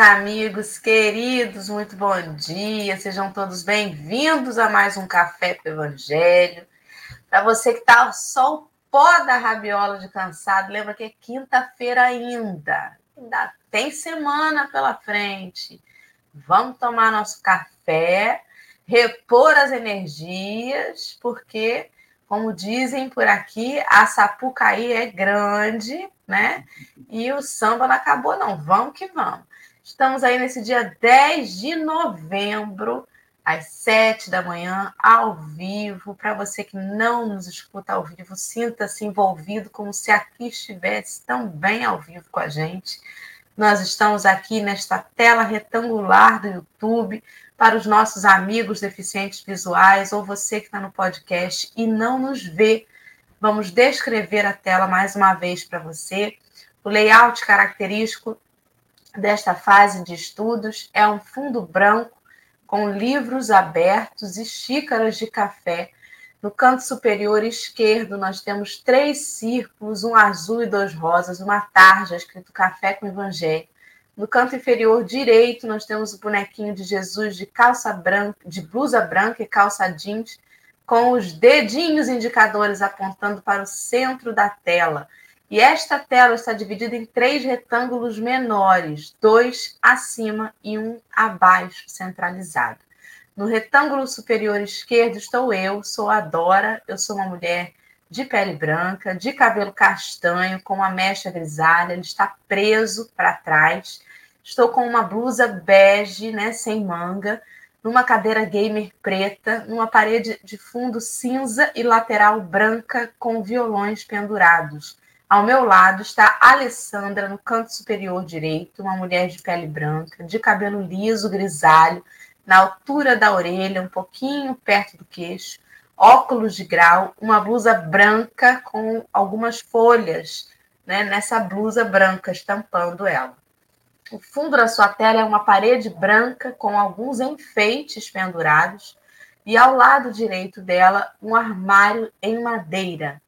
Amigos queridos, muito bom dia. Sejam todos bem-vindos a mais um Café com Evangelho. Para você que está só o pó da rabiola de cansado, lembra que é quinta-feira ainda. Ainda tem semana pela frente. Vamos tomar nosso café, repor as energias, porque, como dizem por aqui, a Sapucaí é grande né? E o samba não acabou, não. Vamos que vamos. Estamos aí nesse dia 10 de novembro, às 7 da manhã, ao vivo. Para você que não nos escuta ao vivo, sinta-se envolvido como se aqui estivesse também ao vivo com a gente. Nós estamos aqui nesta tela retangular do YouTube para os nossos amigos deficientes visuais ou você que está no podcast e não nos vê Vamos descrever a tela mais uma vez para você. O layout característico desta fase de estudos é um fundo branco com livros abertos e xícaras de café. No canto superior esquerdo, nós temos três círculos, um azul e dois rosas, uma tarja escrito Café com Evangelho. No canto inferior direito, nós temos o bonequinho de Jesus de calça branca, de blusa branca e calça jeans com os dedinhos indicadores apontando para o centro da tela. E esta tela está dividida em três retângulos menores, dois acima e um abaixo, centralizado. No retângulo superior esquerdo estou eu, sou a Dora, eu sou uma mulher de pele branca, de cabelo castanho, com uma mecha grisalha, ele está preso para trás. Estou com uma blusa bege, né, sem manga, numa cadeira gamer preta, numa parede de fundo cinza e lateral branca com violões pendurados. Ao meu lado está Alessandra, no canto superior direito, uma mulher de pele branca, de cabelo liso, grisalho, na altura da orelha, um pouquinho perto do queixo, óculos de grau, uma blusa branca com algumas folhas né, nessa blusa branca estampando ela. O fundo da sua tela é uma parede branca com alguns enfeites pendurados e ao lado direito dela um armário em madeira.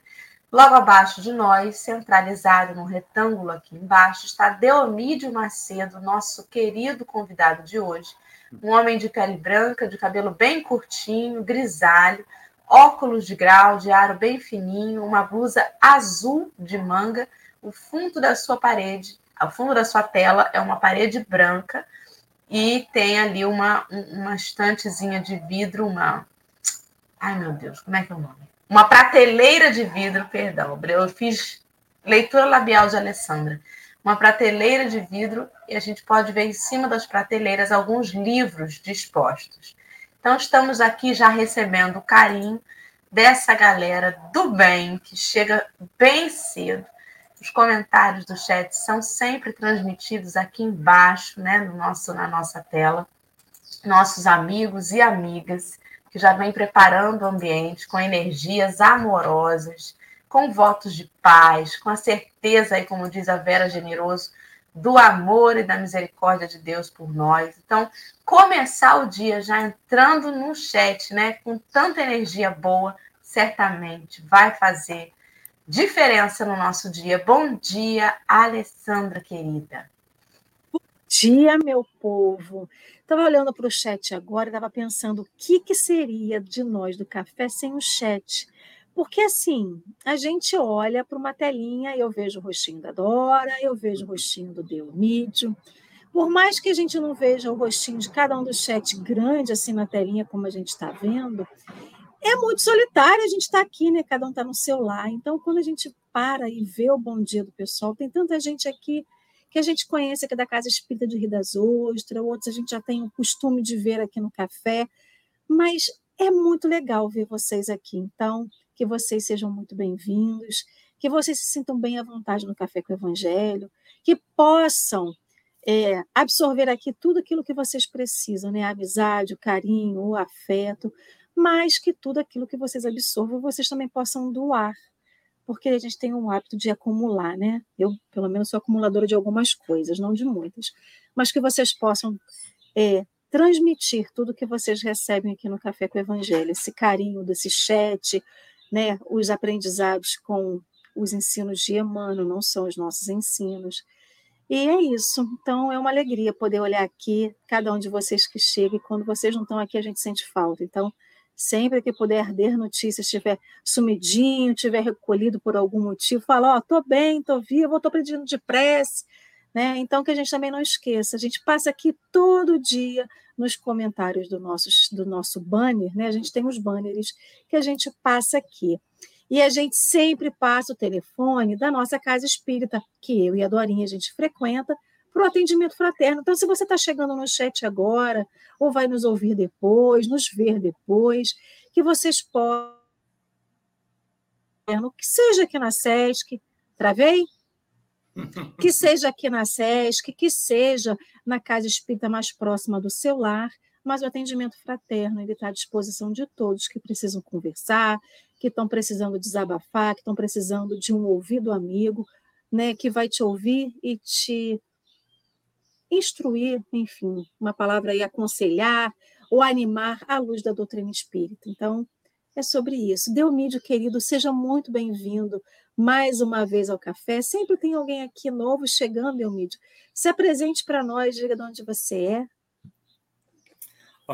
Logo abaixo de nós, centralizado no retângulo aqui embaixo, está Deomídio Macedo, nosso querido convidado de hoje. Um homem de pele branca, de cabelo bem curtinho, grisalho, óculos de grau, de aro bem fininho, uma blusa azul de manga. O fundo da sua parede ao fundo da sua tela é uma parede branca e tem ali uma, uma estantezinha de vidro, uma. Ai, meu Deus, como é que é o nome? Uma prateleira de vidro, perdão. Eu fiz leitura labial de Alessandra. Uma prateleira de vidro e a gente pode ver em cima das prateleiras alguns livros dispostos. Então, estamos aqui já recebendo o carinho dessa galera do bem que chega bem cedo os comentários do chat são sempre transmitidos aqui embaixo, né, no nosso, na nossa tela. Nossos amigos e amigas que já vêm preparando o ambiente com energias amorosas, com votos de paz, com a certeza, aí, como diz a Vera Generoso, do amor e da misericórdia de Deus por nós. Então, começar o dia já entrando no chat, né, com tanta energia boa, certamente vai fazer diferença no nosso dia. Bom dia, Alessandra querida. Dia, meu povo. Estava olhando para o chat agora e estava pensando o que, que seria de nós do café sem o chat. Porque assim, a gente olha para uma telinha e eu vejo o rostinho da Dora, eu vejo o rostinho do Deomídio. Por mais que a gente não veja o rostinho de cada um do chat grande assim na telinha, como a gente está vendo, é muito solitário a gente estar tá aqui, né? Cada um está no seu lar. Então, quando a gente para e vê o bom dia do pessoal, tem tanta gente aqui que a gente conhece aqui da Casa Espírita de Rio das Ostras, outros a gente já tem o costume de ver aqui no café, mas é muito legal ver vocês aqui. Então, que vocês sejam muito bem-vindos, que vocês se sintam bem à vontade no Café com o Evangelho, que possam é, absorver aqui tudo aquilo que vocês precisam, né? A amizade, o carinho, o afeto, mas que tudo aquilo que vocês absorvam, vocês também possam doar, porque a gente tem um hábito de acumular, né? Eu, pelo menos, sou acumuladora de algumas coisas, não de muitas, mas que vocês possam é, transmitir tudo que vocês recebem aqui no Café com o Evangelho, esse carinho desse chat, né? Os aprendizados com os ensinos de Emmanuel, não são os nossos ensinos. E é isso. Então, é uma alegria poder olhar aqui, cada um de vocês que chega, e quando vocês não estão aqui, a gente sente falta. Então, sempre que puder dar notícias, estiver sumidinho, estiver recolhido por algum motivo, fala, ó, oh, tô bem, tô vivo, tô pedindo de prece, né? Então, que a gente também não esqueça, a gente passa aqui todo dia nos comentários do nosso, do nosso banner, né? A gente tem os banners que a gente passa aqui. E a gente sempre passa o telefone da nossa casa espírita, que eu e a Dorinha a gente frequenta, para o atendimento fraterno. Então, se você está chegando no chat agora, ou vai nos ouvir depois, nos ver depois, que vocês possam, que seja aqui na SESC, travei? Que seja aqui na SESC, que seja na casa espírita mais próxima do seu lar, mas o atendimento fraterno ele está à disposição de todos que precisam conversar, que estão precisando desabafar, que estão precisando de um ouvido amigo, né, que vai te ouvir e te instruir, enfim, uma palavra aí, aconselhar ou animar à luz da doutrina espírita. Então, é sobre isso. Delmídio, querido, seja muito bem-vindo mais uma vez ao café. Sempre tem alguém aqui novo chegando, Delmídio. Se apresente para nós, diga de onde você é,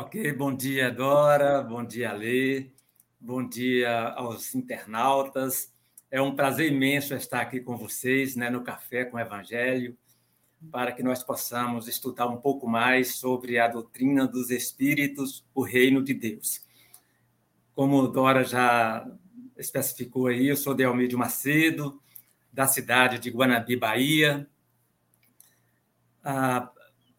Ok, bom dia, Dora, bom dia, Lê, bom dia aos internautas. É um prazer imenso estar aqui com vocês né, no Café com o Evangelho, para que nós possamos estudar um pouco mais sobre a doutrina dos Espíritos, o reino de Deus. Como Dora já especificou aí, eu sou de Almeida Macedo, da cidade de Guanabi, Bahia. Ah,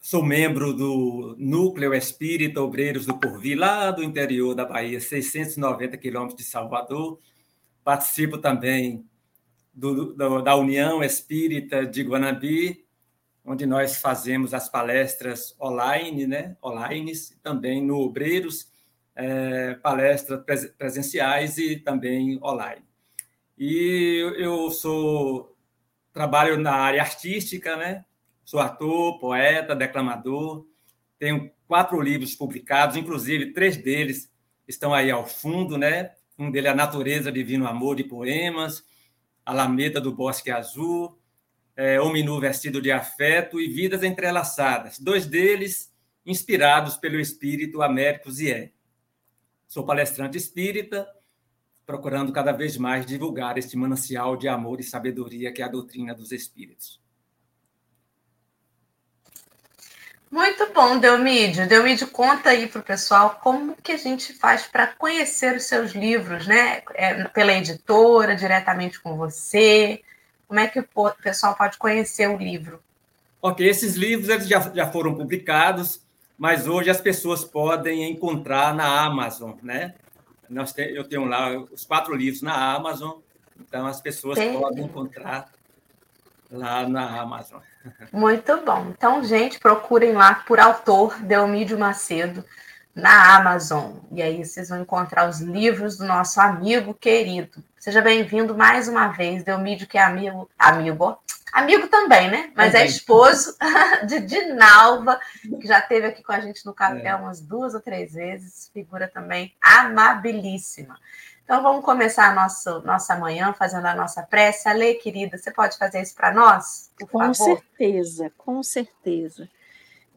Sou membro do Núcleo Espírita Obreiros do Porvir, lá do interior da Bahia, 690 quilômetros de Salvador. Participo também do, do, da União Espírita de Guanabi, onde nós fazemos as palestras online, né? online, também no Obreiros, é, palestras presenciais e também online. E eu sou trabalho na área artística, né? Sou ator, poeta, declamador. Tenho quatro livros publicados, inclusive três deles estão aí ao fundo, né? Um deles é A Natureza, Divino Amor de Poemas, Alameda do Bosque Azul, é, Hominu Vestido de Afeto e Vidas Entrelaçadas. Dois deles inspirados pelo espírito Américo Zier. Sou palestrante espírita, procurando cada vez mais divulgar este manancial de amor e sabedoria que é a doutrina dos espíritos. Muito bom, Delmídio. Delmídio, conta aí para o pessoal como que a gente faz para conhecer os seus livros, né? É, pela editora, diretamente com você. Como é que o pessoal pode conhecer o livro? Ok, esses livros eles já, já foram publicados, mas hoje as pessoas podem encontrar na Amazon, né? Nós te, eu tenho lá os quatro livros na Amazon, então as pessoas Tem. podem encontrar lá na Amazon. Muito bom. Então, gente, procurem lá por autor Delmídio Macedo na Amazon. E aí vocês vão encontrar os livros do nosso amigo querido. Seja bem-vindo mais uma vez, Delmídio, que é amigo, amigo, amigo também, né? Mas é esposo de Dinalva, que já esteve aqui com a gente no café é. umas duas ou três vezes, figura também amabilíssima. Então vamos começar a nossa, nossa manhã fazendo a nossa prece. Ale, querida, você pode fazer isso para nós? com favor? certeza, com certeza.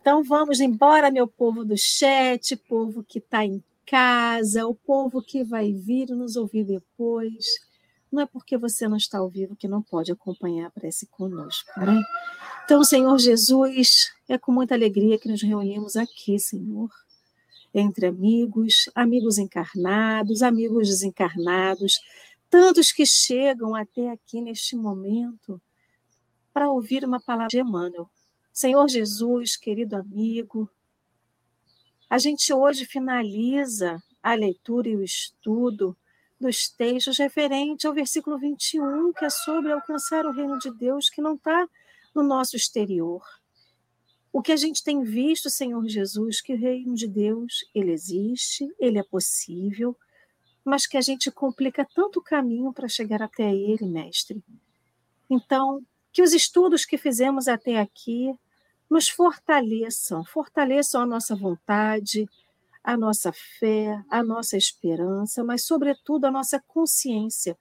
Então vamos embora, meu povo do chat, povo que está em casa, o povo que vai vir nos ouvir depois. Não é porque você não está ao vivo que não pode acompanhar a prece conosco, né? Então, Senhor Jesus, é com muita alegria que nos reunimos aqui, Senhor entre amigos, amigos encarnados, amigos desencarnados, tantos que chegam até aqui neste momento para ouvir uma palavra de Emmanuel. Senhor Jesus, querido amigo, a gente hoje finaliza a leitura e o estudo dos textos referente ao versículo 21, que é sobre alcançar o reino de Deus que não está no nosso exterior. O que a gente tem visto, Senhor Jesus, que o reino de Deus, ele existe, ele é possível, mas que a gente complica tanto o caminho para chegar até ele, mestre. Então, que os estudos que fizemos até aqui nos fortaleçam, fortaleçam a nossa vontade, a nossa fé, a nossa esperança, mas, sobretudo, a nossa consciência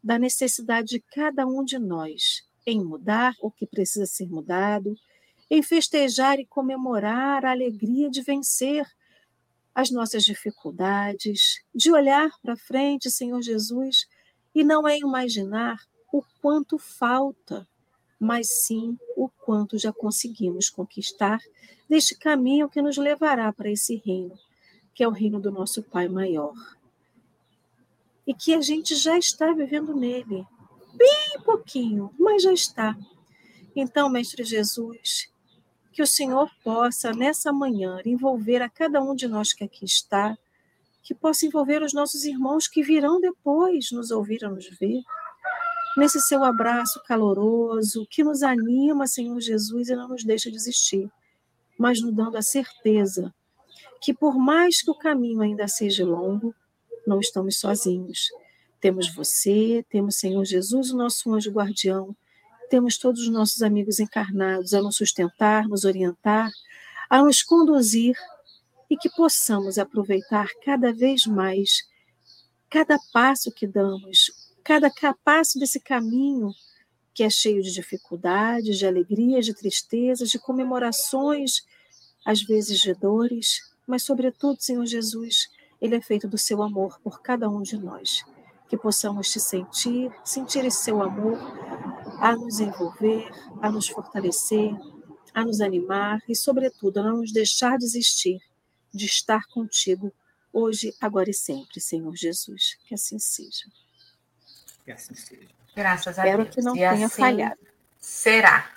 da necessidade de cada um de nós em mudar o que precisa ser mudado, em festejar e comemorar a alegria de vencer as nossas dificuldades, de olhar para frente, Senhor Jesus, e não é imaginar o quanto falta, mas sim o quanto já conseguimos conquistar deste caminho que nos levará para esse reino, que é o reino do nosso Pai maior. E que a gente já está vivendo nele, bem pouquinho, mas já está. Então, Mestre Jesus, que o Senhor possa, nessa manhã, envolver a cada um de nós que aqui está, que possa envolver os nossos irmãos que virão depois nos ouvir ou nos ver, nesse seu abraço caloroso, que nos anima, Senhor Jesus, e não nos deixa desistir, mas nos dando a certeza que, por mais que o caminho ainda seja longo, não estamos sozinhos. Temos você, temos Senhor Jesus, o nosso anjo guardião, temos todos os nossos amigos encarnados a nos sustentar, nos orientar, a nos conduzir e que possamos aproveitar cada vez mais cada passo que damos, cada passo desse caminho que é cheio de dificuldades, de alegrias, de tristezas, de comemorações, às vezes de dores, mas, sobretudo, Senhor Jesus, ele é feito do seu amor por cada um de nós. Que possamos te sentir, sentir esse seu amor, a nos envolver, a nos fortalecer, a nos animar e, sobretudo, a não nos deixar desistir de estar contigo hoje, agora e sempre, Senhor Jesus. Que assim seja. Que assim seja. Graças a Espero Deus. que não e tenha assim falhado. Será.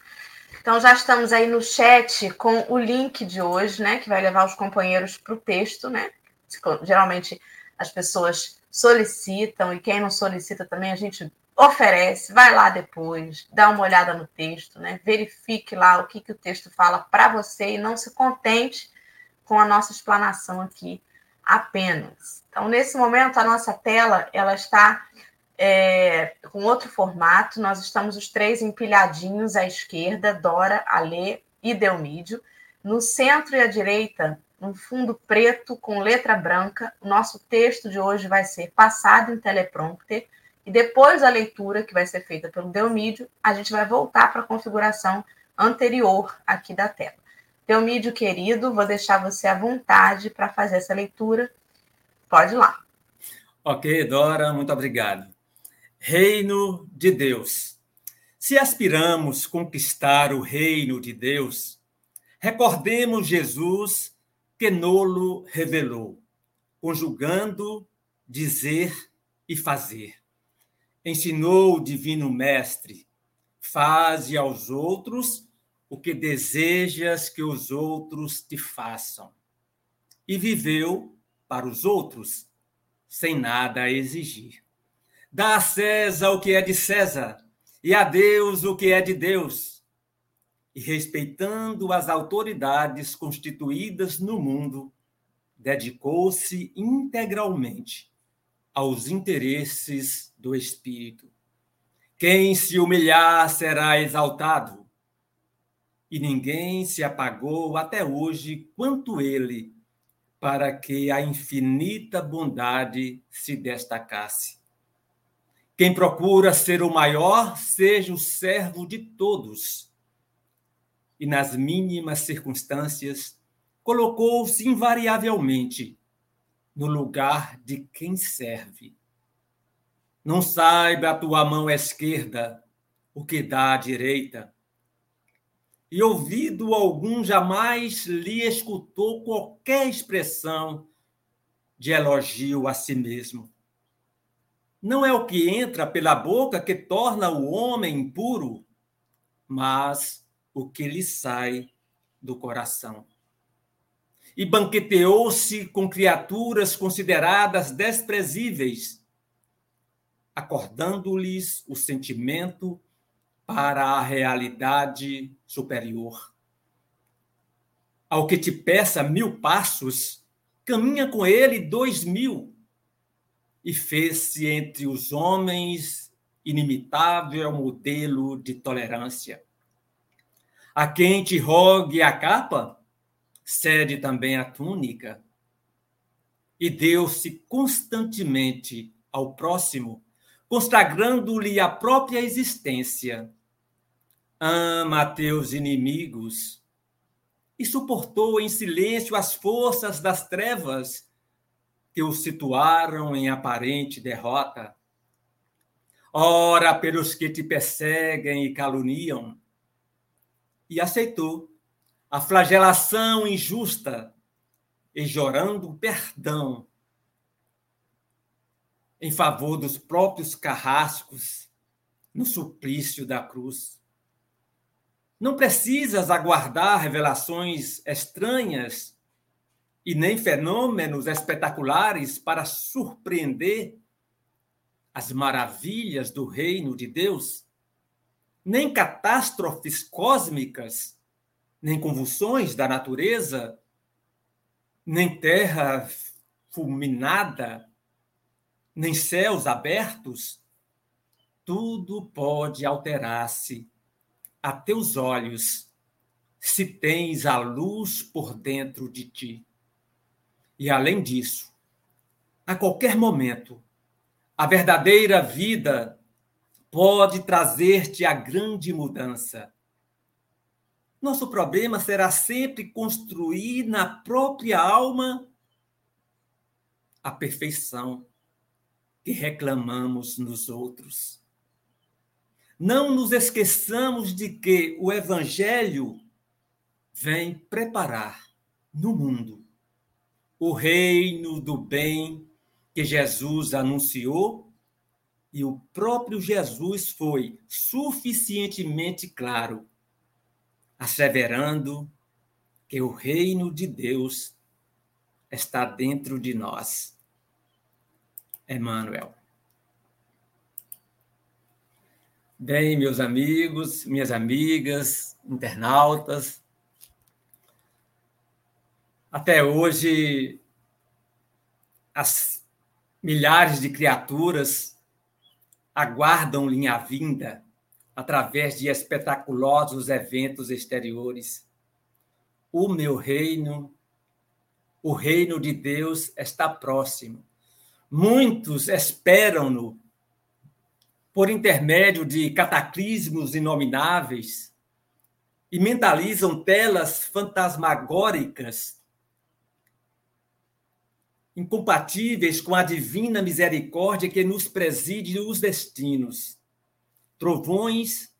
Então já estamos aí no chat com o link de hoje, né? Que vai levar os companheiros para o texto, né? Geralmente as pessoas solicitam, e quem não solicita também a gente oferece, vai lá depois, dá uma olhada no texto, né? Verifique lá o que, que o texto fala para você e não se contente com a nossa explanação aqui apenas. Então, nesse momento, a nossa tela ela está é, com outro formato. Nós estamos os três empilhadinhos à esquerda, Dora, Alê e Delmídio. No centro e à direita, um fundo preto com letra branca. O nosso texto de hoje vai ser passado em teleprompter. E depois da leitura, que vai ser feita pelo Delmídio, a gente vai voltar para a configuração anterior aqui da tela. Delmídio, querido, vou deixar você à vontade para fazer essa leitura. Pode ir lá. Ok, Dora, muito obrigado. Reino de Deus. Se aspiramos conquistar o reino de Deus, recordemos Jesus que nolo revelou, conjugando dizer e fazer. Ensinou o divino mestre: faze aos outros o que desejas que os outros te façam. E viveu para os outros, sem nada exigir. Dá a César o que é de César, e a Deus o que é de Deus. E respeitando as autoridades constituídas no mundo, dedicou-se integralmente aos interesses do Espírito. Quem se humilhar será exaltado, e ninguém se apagou até hoje quanto ele, para que a infinita bondade se destacasse. Quem procura ser o maior, seja o servo de todos. E nas mínimas circunstâncias, colocou-se invariavelmente no lugar de quem serve. Não saiba a tua mão esquerda o que dá à direita. E ouvido algum jamais lhe escutou qualquer expressão de elogio a si mesmo não é o que entra pela boca que torna o homem impuro, mas o que lhe sai do coração. E banqueteou-se com criaturas consideradas desprezíveis, acordando-lhes o sentimento para a realidade superior. Ao que te peça mil passos, caminha com ele dois mil e fez-se entre os homens inimitável modelo de tolerância. A quem te rogue a capa, cede também a túnica. E deu-se constantemente ao próximo, consagrando-lhe a própria existência, ama teus inimigos e suportou em silêncio as forças das trevas que o situaram em aparente derrota. Ora pelos que te perseguem e caluniam, e aceitou a flagelação injusta e jorando perdão em favor dos próprios carrascos no suplício da cruz. Não precisas aguardar revelações estranhas e nem fenômenos espetaculares para surpreender as maravilhas do reino de Deus, nem catástrofes cósmicas, nem convulsões da natureza, nem terra fulminada, nem céus abertos, tudo pode alterar-se a teus olhos se tens a luz por dentro de ti. E além disso, a qualquer momento, a verdadeira vida pode trazer-te a grande mudança. Nosso problema será sempre construir na própria alma a perfeição que reclamamos nos outros. Não nos esqueçamos de que o Evangelho vem preparar no mundo o reino do bem que Jesus anunciou e o próprio Jesus foi suficientemente claro, asseverando que o reino de Deus está dentro de nós. Emmanuel. Bem, meus amigos, minhas amigas, internautas, até hoje as milhares de criaturas aguardam linha vinda através de espetaculosos eventos exteriores. O meu reino, o reino de Deus está próximo. Muitos esperam-no por intermédio de cataclismos inomináveis e mentalizam telas fantasmagóricas incompatíveis com a divina misericórdia que nos preside os destinos. Trovões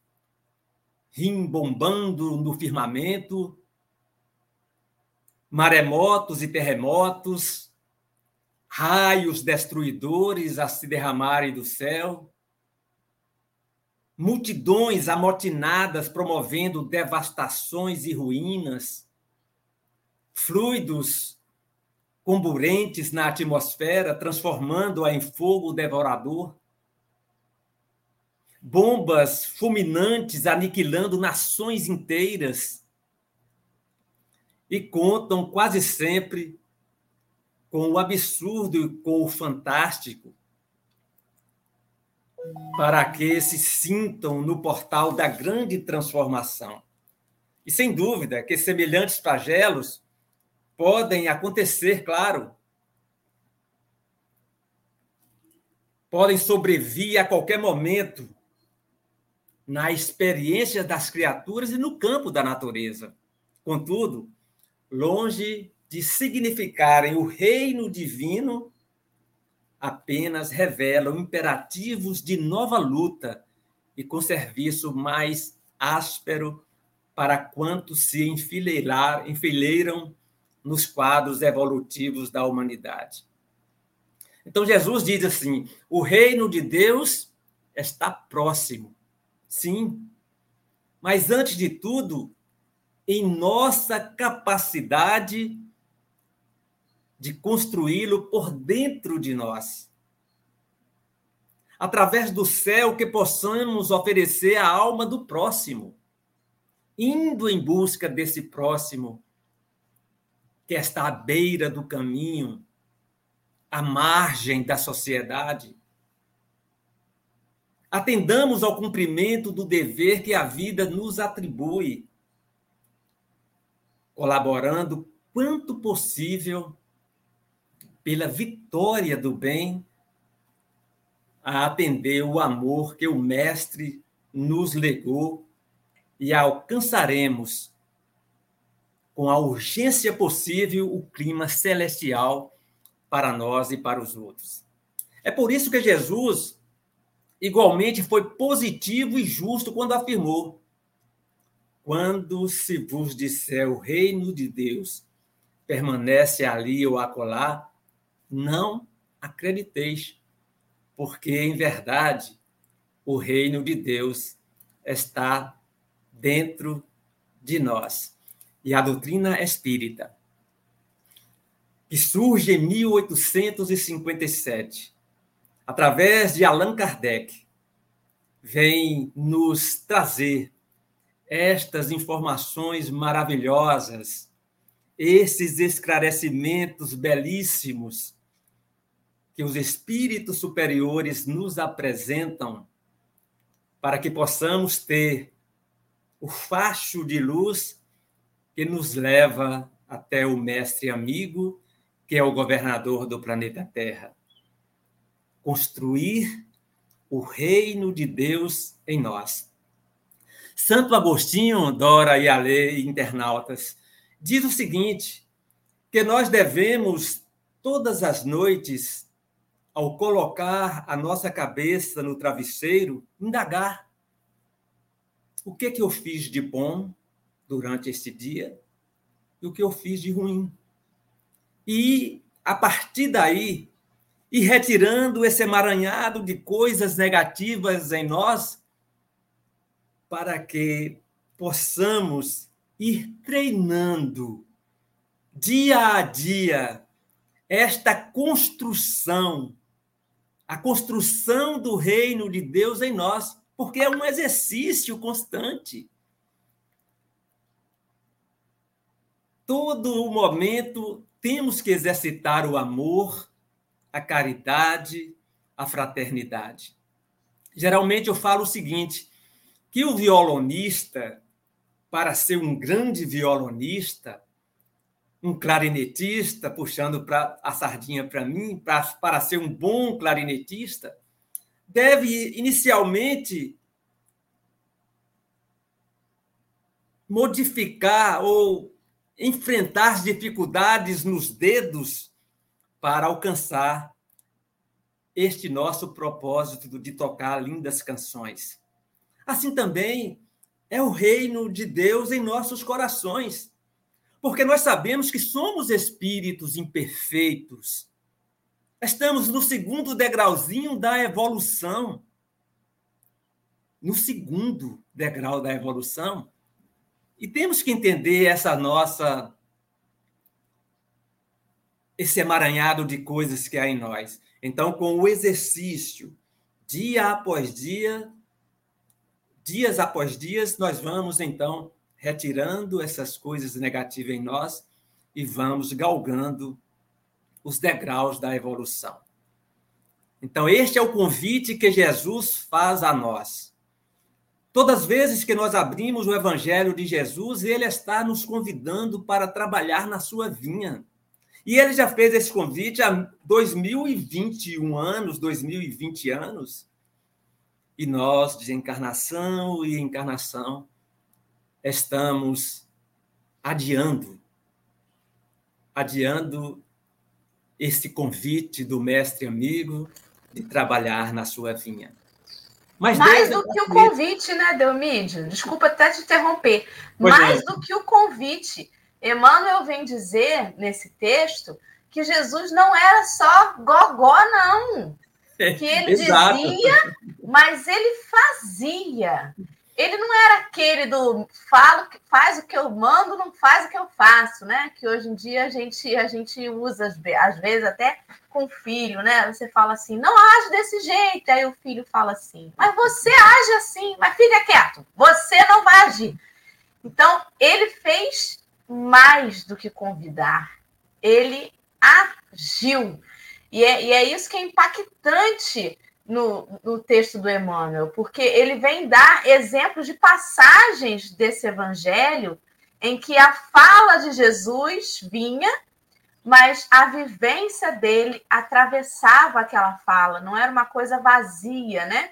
rimbombando no firmamento, maremotos e terremotos, raios destruidores a se derramarem do céu, multidões amotinadas promovendo devastações e ruínas, fluidos comburentes na atmosfera, transformando-a em fogo devorador, bombas fulminantes aniquilando nações inteiras, e contam quase sempre com o absurdo e com o fantástico, para que se sintam no portal da grande transformação. E sem dúvida que semelhantes flagelos podem acontecer, claro. Podem sobrevir a qualquer momento na experiência das criaturas e no campo da natureza. Contudo, longe de significarem o reino divino, apenas revelam imperativos de nova luta e com serviço mais áspero para quantos se enfileirar, enfileiram nos quadros evolutivos da humanidade. Então Jesus diz assim: o reino de Deus está próximo. Sim. Mas antes de tudo, em nossa capacidade de construí-lo por dentro de nós. Através do céu que possamos oferecer à alma do próximo, indo em busca desse próximo que está à beira do caminho, à margem da sociedade. Atendamos ao cumprimento do dever que a vida nos atribui, colaborando quanto possível pela vitória do bem, a atender o amor que o Mestre nos legou e alcançaremos com a urgência possível o clima celestial para nós e para os outros. É por isso que Jesus igualmente foi positivo e justo quando afirmou: Quando se vos disser o reino de Deus permanece ali ou acolá, não acrediteis, porque em verdade o reino de Deus está dentro de nós. E a doutrina espírita, que surge em 1857, através de Allan Kardec, vem nos trazer estas informações maravilhosas, esses esclarecimentos belíssimos que os espíritos superiores nos apresentam para que possamos ter o facho de luz que nos leva até o mestre amigo, que é o governador do planeta Terra. Construir o reino de Deus em nós. Santo Agostinho, Dora e Ale, internautas, diz o seguinte: que nós devemos, todas as noites, ao colocar a nossa cabeça no travesseiro, indagar o que que eu fiz de bom durante este dia e o que eu fiz de ruim. E a partir daí, ir retirando esse emaranhado de coisas negativas em nós, para que possamos ir treinando dia a dia esta construção, a construção do reino de Deus em nós porque é um exercício constante. Todo o momento temos que exercitar o amor, a caridade, a fraternidade. Geralmente eu falo o seguinte, que o violonista, para ser um grande violonista, um clarinetista, puxando pra, a sardinha para mim, pra, para ser um bom clarinetista, deve inicialmente modificar ou enfrentar dificuldades nos dedos para alcançar este nosso propósito de tocar lindas canções. Assim também é o reino de Deus em nossos corações, porque nós sabemos que somos espíritos imperfeitos Estamos no segundo degrauzinho da evolução. No segundo degrau da evolução. E temos que entender essa nossa. esse emaranhado de coisas que há em nós. Então, com o exercício, dia após dia, dias após dias, nós vamos, então, retirando essas coisas negativas em nós e vamos galgando os degraus da evolução. Então, este é o convite que Jesus faz a nós. Todas as vezes que nós abrimos o Evangelho de Jesus, ele está nos convidando para trabalhar na sua vinha. E ele já fez esse convite há 2021 anos, 2020 anos. E nós, de encarnação e encarnação, estamos adiando, adiando esse convite do mestre amigo de trabalhar na sua vinha. Mas Mais do que o convite, né, Delmídio? Desculpa até te interromper. Pois Mais é. do que o convite. Emmanuel vem dizer nesse texto que Jesus não era só gogó, não. Que ele dizia, mas ele fazia. Ele não era aquele do falo, faz o que eu mando, não faz o que eu faço, né? Que hoje em dia a gente, a gente usa, às vezes, até com o filho, né? Você fala assim, não age desse jeito. Aí o filho fala assim, mas você age assim, mas fica quieto, você não vai agir. Então, ele fez mais do que convidar, ele agiu. E é, e é isso que é impactante no, no texto do Emmanuel, porque ele vem dar exemplos de passagens desse evangelho em que a fala de Jesus vinha, mas a vivência dele atravessava aquela fala, não era uma coisa vazia, né?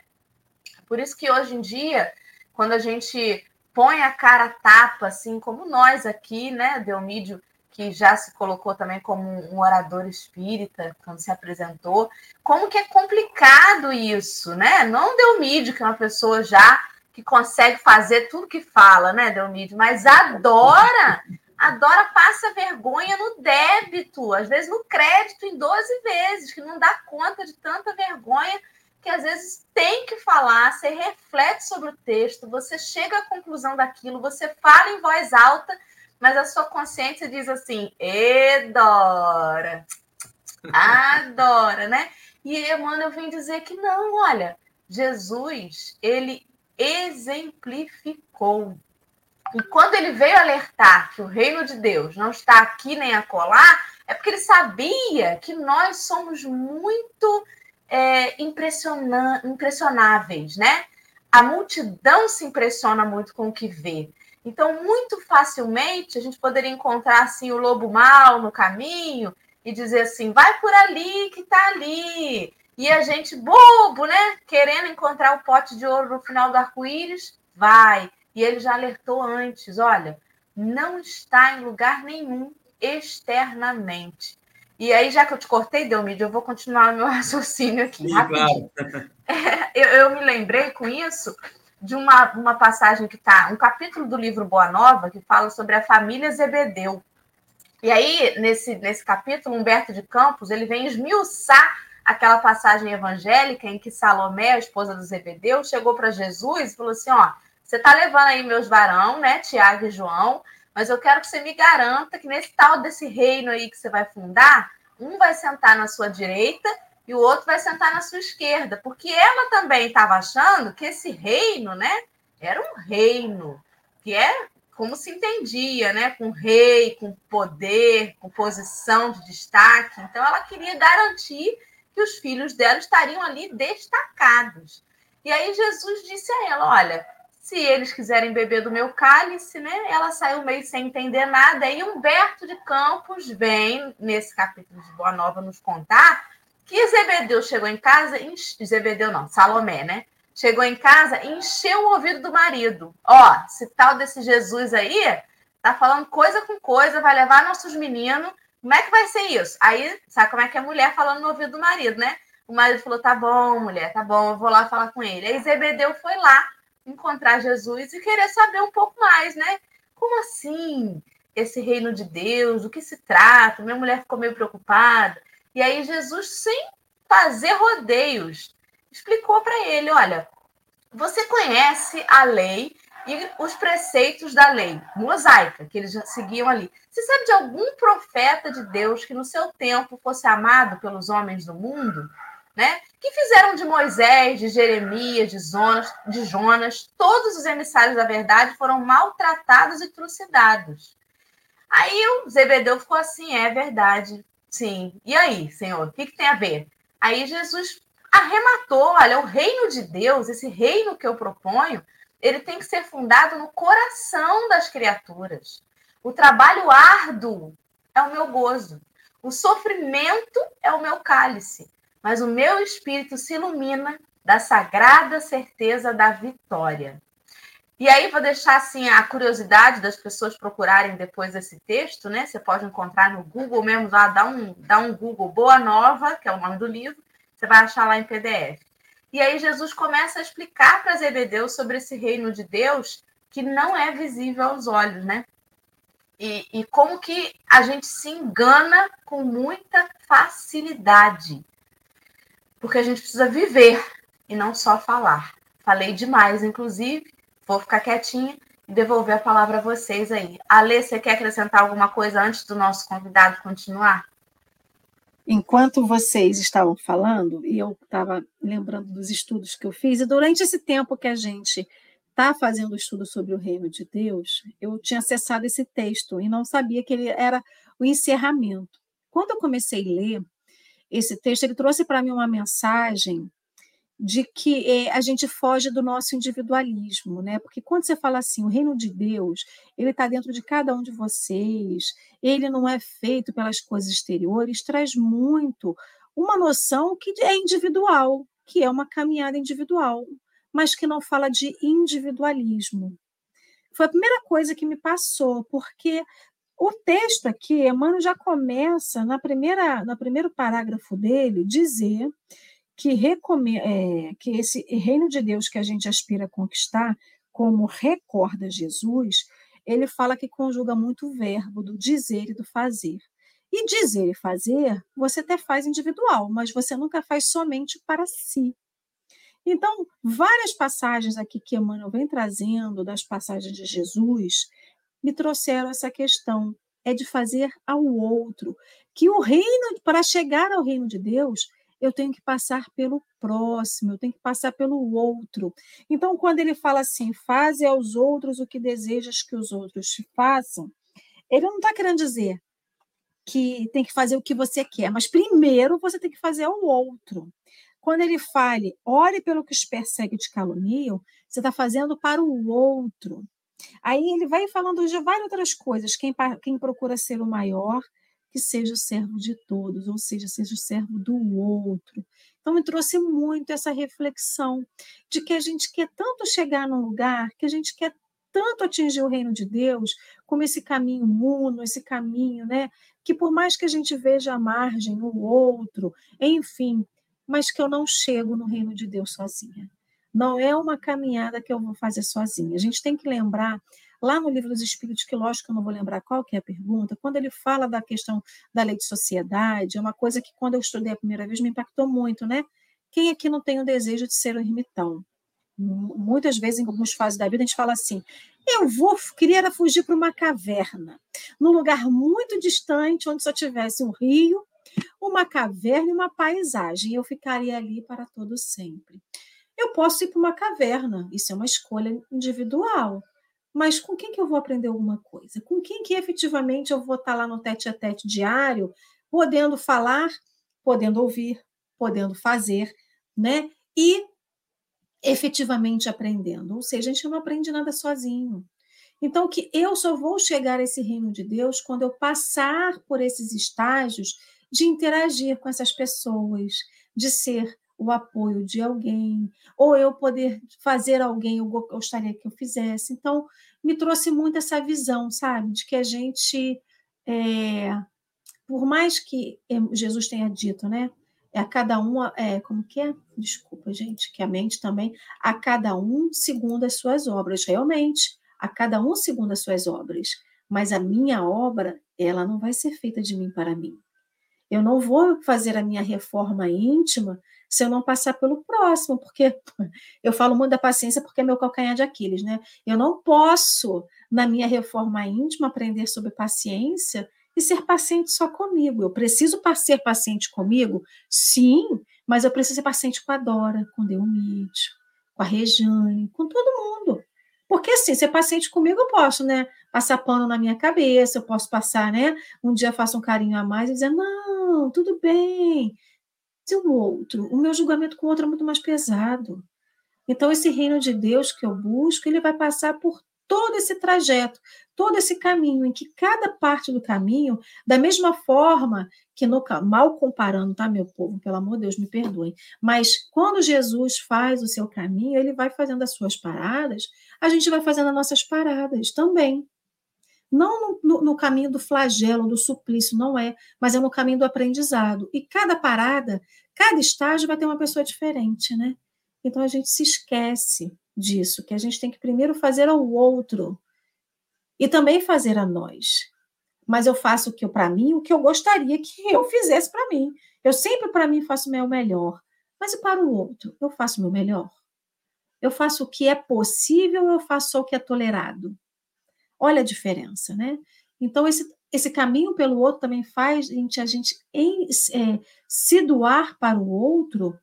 Por isso que hoje em dia, quando a gente põe a cara tapa, assim como nós aqui, né, Delmídio, que já se colocou também como um orador espírita quando se apresentou. Como que é complicado isso, né? Não Delmídio, que é uma pessoa já que consegue fazer tudo que fala, né, Delmídio, mas adora Dora passa vergonha no débito, às vezes no crédito em 12 vezes, que não dá conta de tanta vergonha que às vezes tem que falar, você reflete sobre o texto, você chega à conclusão daquilo, você fala em voz alta, mas a sua consciência diz assim: "E Dora, adora, né?" E Emmanuel vem dizer que não, olha, Jesus, ele exemplificou e quando ele veio alertar que o reino de Deus não está aqui nem acolá, é porque ele sabia que nós somos muito é, impressionáveis, né? A multidão se impressiona muito com o que vê. Então, muito facilmente, a gente poderia encontrar assim o lobo mau no caminho e dizer assim: vai por ali que está ali. E a gente, bobo, né? Querendo encontrar o pote de ouro no final do arco-íris, vai. E ele já alertou antes: olha, não está em lugar nenhum externamente. E aí, já que eu te cortei, Delmídia, eu vou continuar o meu raciocínio aqui. Sim, rapidinho. Claro. É, eu, eu, me lembrei com isso de uma, uma passagem que está, um capítulo do livro Boa Nova, que fala sobre a família Zebedeu. E aí, nesse, nesse capítulo, Humberto de Campos, ele vem esmiuçar aquela passagem evangélica em que Salomé, a esposa do Zebedeu, chegou para Jesus e falou assim: ó, você está levando aí meus varão, né, Tiago e João, mas eu quero que você me garanta que nesse tal desse reino aí que você vai fundar, um vai sentar na sua direita e o outro vai sentar na sua esquerda, porque ela também estava achando que esse reino, né, era um reino, que é como se entendia, né, com rei, com poder, com posição de destaque. Então ela queria garantir que os filhos dela estariam ali destacados. E aí Jesus disse a ela: Olha, se eles quiserem beber do meu cálice, né? Ela saiu meio sem entender nada. E Humberto de Campos vem, nesse capítulo de Boa Nova, nos contar que Zebedeu chegou em casa, Zebedeu não, Salomé, né? Chegou em casa e encheu o ouvido do marido. Ó, esse tal desse Jesus aí tá falando coisa com coisa, vai levar nossos meninos. Como é que vai ser isso? Aí, sabe como é que é mulher falando no ouvido do marido, né? O marido falou: tá bom, mulher, tá bom, eu vou lá falar com ele. Aí Zebedeu foi lá encontrar Jesus e querer saber um pouco mais, né? Como assim esse reino de Deus? O que se trata? Minha mulher ficou meio preocupada. E aí Jesus, sem fazer rodeios, explicou para ele: olha, você conhece a lei e os preceitos da lei mosaica que eles seguiam ali. Você sabe de algum profeta de Deus que no seu tempo fosse amado pelos homens do mundo? Né? Que fizeram de Moisés, de Jeremias, de Jonas, de Jonas, todos os emissários da verdade foram maltratados e trucidados. Aí o Zebedeu ficou assim, é verdade, sim. E aí, Senhor, o que, que tem a ver? Aí Jesus arrematou, olha, o reino de Deus, esse reino que eu proponho, ele tem que ser fundado no coração das criaturas. O trabalho árduo é o meu gozo. O sofrimento é o meu cálice mas o meu espírito se ilumina da sagrada certeza da vitória. E aí vou deixar assim a curiosidade das pessoas procurarem depois esse texto, né? Você pode encontrar no Google mesmo, lá dá um, dá um Google Boa Nova, que é o nome do livro, você vai achar lá em PDF. E aí Jesus começa a explicar para Zebedeu sobre esse reino de Deus que não é visível aos olhos, né? E, e como que a gente se engana com muita facilidade porque a gente precisa viver e não só falar. Falei demais, inclusive, vou ficar quietinha e devolver a palavra a vocês aí. Alê, você quer acrescentar alguma coisa antes do nosso convidado continuar? Enquanto vocês estavam falando, e eu estava lembrando dos estudos que eu fiz, e durante esse tempo que a gente está fazendo estudo sobre o reino de Deus, eu tinha acessado esse texto e não sabia que ele era o encerramento. Quando eu comecei a ler, esse texto, ele trouxe para mim uma mensagem de que é, a gente foge do nosso individualismo, né? Porque quando você fala assim, o reino de Deus, ele está dentro de cada um de vocês, ele não é feito pelas coisas exteriores, traz muito uma noção que é individual, que é uma caminhada individual, mas que não fala de individualismo. foi a primeira coisa que me passou, porque o texto aqui, Emmanuel já começa na primeira, no primeiro parágrafo dele dizer que, recome, é, que esse reino de Deus que a gente aspira a conquistar, como recorda Jesus, ele fala que conjuga muito o verbo do dizer e do fazer. E dizer e fazer, você até faz individual, mas você nunca faz somente para si. Então, várias passagens aqui que Emmanuel vem trazendo, das passagens de Jesus, me trouxeram essa questão, é de fazer ao outro, que o reino, para chegar ao reino de Deus, eu tenho que passar pelo próximo, eu tenho que passar pelo outro. Então, quando ele fala assim, faze aos outros o que desejas que os outros te façam, ele não está querendo dizer que tem que fazer o que você quer, mas primeiro você tem que fazer ao outro. Quando ele fale, ore pelo que os perseguem e te caluniam, você está fazendo para o outro. Aí ele vai falando de várias outras coisas. Quem, quem procura ser o maior, que seja o servo de todos, ou seja, seja o servo do outro. Então, me trouxe muito essa reflexão de que a gente quer tanto chegar num lugar, que a gente quer tanto atingir o reino de Deus, como esse caminho uno, esse caminho, né? Que por mais que a gente veja a margem, o outro, enfim, mas que eu não chego no reino de Deus sozinha. Não é uma caminhada que eu vou fazer sozinha. A gente tem que lembrar, lá no livro dos Espíritos, que lógico eu não vou lembrar qual que é a pergunta, quando ele fala da questão da lei de sociedade, é uma coisa que quando eu estudei a primeira vez me impactou muito, né? Quem aqui não tem o desejo de ser um ermitão? Muitas vezes, em algumas fases da vida, a gente fala assim: eu vou, queria fugir para uma caverna, num lugar muito distante, onde só tivesse um rio, uma caverna e uma paisagem. Eu ficaria ali para todo sempre. Eu posso ir para uma caverna, isso é uma escolha individual. Mas com quem que eu vou aprender alguma coisa? Com quem que efetivamente eu vou estar lá no tete a tete diário, podendo falar, podendo ouvir, podendo fazer, né? E efetivamente aprendendo. Ou seja, a gente não aprende nada sozinho. Então, que eu só vou chegar a esse reino de Deus quando eu passar por esses estágios de interagir com essas pessoas, de ser o apoio de alguém, ou eu poder fazer alguém eu gostaria que eu fizesse. Então, me trouxe muito essa visão, sabe, de que a gente, é, por mais que Jesus tenha dito, né, é a cada um, é, como que é? Desculpa, gente, que a mente também, a cada um segundo as suas obras, realmente, a cada um segundo as suas obras. Mas a minha obra, ela não vai ser feita de mim para mim. Eu não vou fazer a minha reforma íntima se eu não passar pelo próximo, porque eu falo muito da paciência porque é meu calcanhar de Aquiles, né? Eu não posso, na minha reforma íntima, aprender sobre paciência e ser paciente só comigo. Eu preciso ser paciente comigo? Sim, mas eu preciso ser paciente com a Dora, com o Deumídio, com a Rejane, com todo mundo. Porque assim, ser paciente comigo eu posso, né? Passar pano na minha cabeça, eu posso passar, né? Um dia faço um carinho a mais e dizer, não, tudo bem, e o outro? O meu julgamento com o outro é muito mais pesado. Então, esse reino de Deus que eu busco, ele vai passar por todo esse trajeto, todo esse caminho, em que cada parte do caminho, da mesma forma que no mal comparando, tá, meu povo, pelo amor de Deus, me perdoem, mas quando Jesus faz o seu caminho, ele vai fazendo as suas paradas, a gente vai fazendo as nossas paradas também. Não no, no, caminho do flagelo, do suplício, não é, mas é no caminho do aprendizado. E cada parada, cada estágio vai ter uma pessoa diferente, né? Então a gente se esquece disso, que a gente tem que primeiro fazer ao outro e também fazer a nós. Mas eu faço o que para mim, o que eu gostaria que eu fizesse para mim. Eu sempre para mim faço o meu melhor, mas e para o outro? Eu faço o meu melhor. Eu faço o que é possível, eu faço o que é tolerado. Olha a diferença, né? Então, esse, esse caminho pelo outro também faz a gente, a gente em, é, se doar para o outro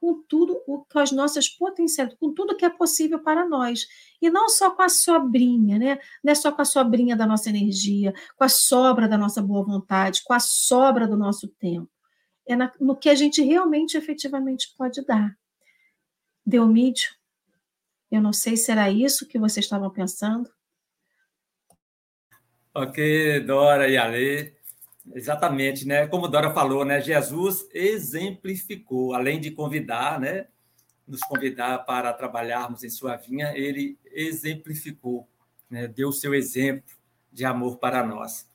com tudo, com as nossas potencialidades, com tudo que é possível para nós. E não só com a sobrinha, né? Não é só com a sobrinha da nossa energia, com a sobra da nossa boa vontade, com a sobra do nosso tempo. É na, no que a gente realmente, efetivamente pode dar. Deomídio, eu não sei se era isso que vocês estavam pensando, Ok, Dora e Ale. Exatamente, né? Como Dora falou, né? Jesus exemplificou, além de convidar, né? Nos convidar para trabalharmos em sua vinha, ele exemplificou né? deu o seu exemplo de amor para nós.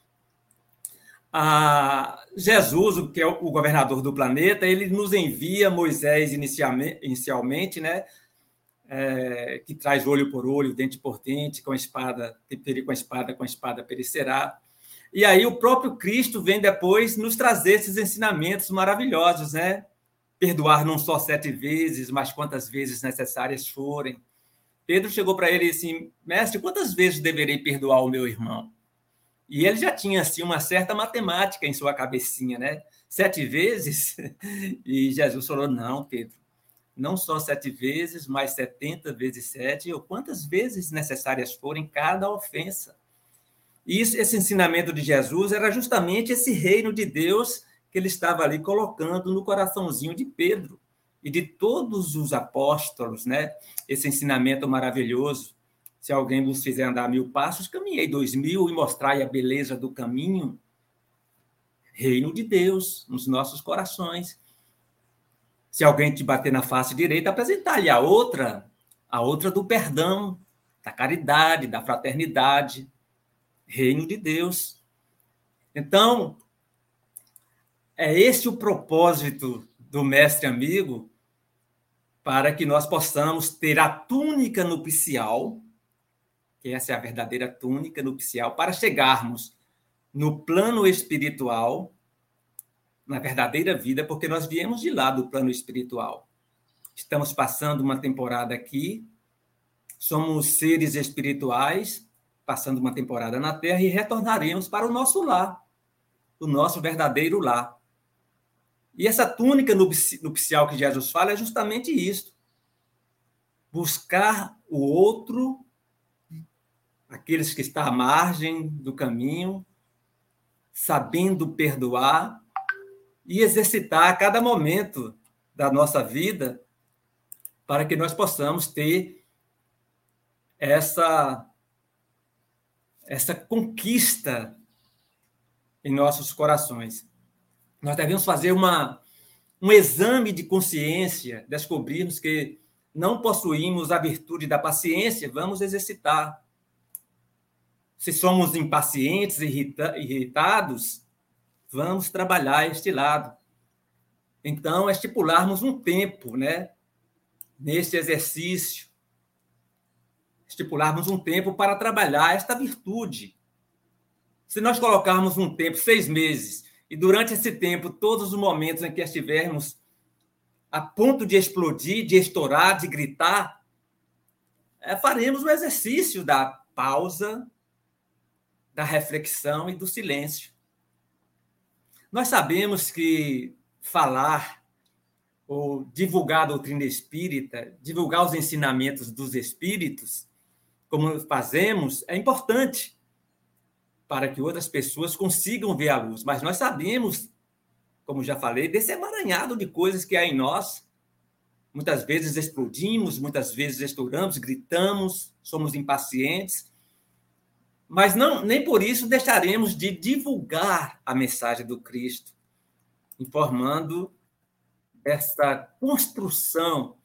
Ah, Jesus, que é o governador do planeta, ele nos envia Moisés inicialmente né? É, que traz olho por olho, dente por dente, com a espada, com a espada, com a espada perecerá. E aí o próprio Cristo vem depois nos trazer esses ensinamentos maravilhosos, né? Perdoar não só sete vezes, mas quantas vezes necessárias forem. Pedro chegou para ele assim, mestre, quantas vezes deverei perdoar o meu irmão? E ele já tinha assim uma certa matemática em sua cabecinha, né? Sete vezes. E Jesus falou: não, Pedro, não só sete vezes, mas setenta vezes sete, ou quantas vezes necessárias forem cada ofensa. E isso, esse ensinamento de Jesus era justamente esse reino de Deus que ele estava ali colocando no coraçãozinho de Pedro e de todos os apóstolos, né? Esse ensinamento maravilhoso. Se alguém vos fizer andar mil passos, caminhei dois mil e mostrai a beleza do caminho. Reino de Deus nos nossos corações. Se alguém te bater na face direita, apresentar-lhe a outra, a outra do perdão, da caridade, da fraternidade reino de Deus. Então, é esse o propósito do mestre amigo para que nós possamos ter a túnica nupcial, que essa é a verdadeira túnica nupcial, para chegarmos no plano espiritual, na verdadeira vida, porque nós viemos de lá do plano espiritual. Estamos passando uma temporada aqui, somos seres espirituais, passando uma temporada na Terra e retornaremos para o nosso lar, o nosso verdadeiro lar. E essa túnica nupcial que Jesus fala é justamente isso. Buscar o outro, aqueles que estão à margem do caminho, sabendo perdoar e exercitar a cada momento da nossa vida para que nós possamos ter essa essa conquista em nossos corações. Nós devemos fazer uma, um exame de consciência, descobrirmos que não possuímos a virtude da paciência, vamos exercitar. Se somos impacientes, irrita, irritados, vamos trabalhar este lado. Então, estipularmos um tempo, né, nesse exercício, estipularmos um tempo para trabalhar esta virtude. Se nós colocarmos um tempo, seis meses, e durante esse tempo, todos os momentos em que estivermos a ponto de explodir, de estourar, de gritar, é, faremos o exercício da pausa, da reflexão e do silêncio. Nós sabemos que falar ou divulgar a doutrina espírita, divulgar os ensinamentos dos espíritos, como fazemos, é importante para que outras pessoas consigam ver a luz. Mas nós sabemos, como já falei, desse emaranhado de coisas que há em nós. Muitas vezes explodimos, muitas vezes estouramos, gritamos, somos impacientes. Mas não, nem por isso deixaremos de divulgar a mensagem do Cristo, informando esta construção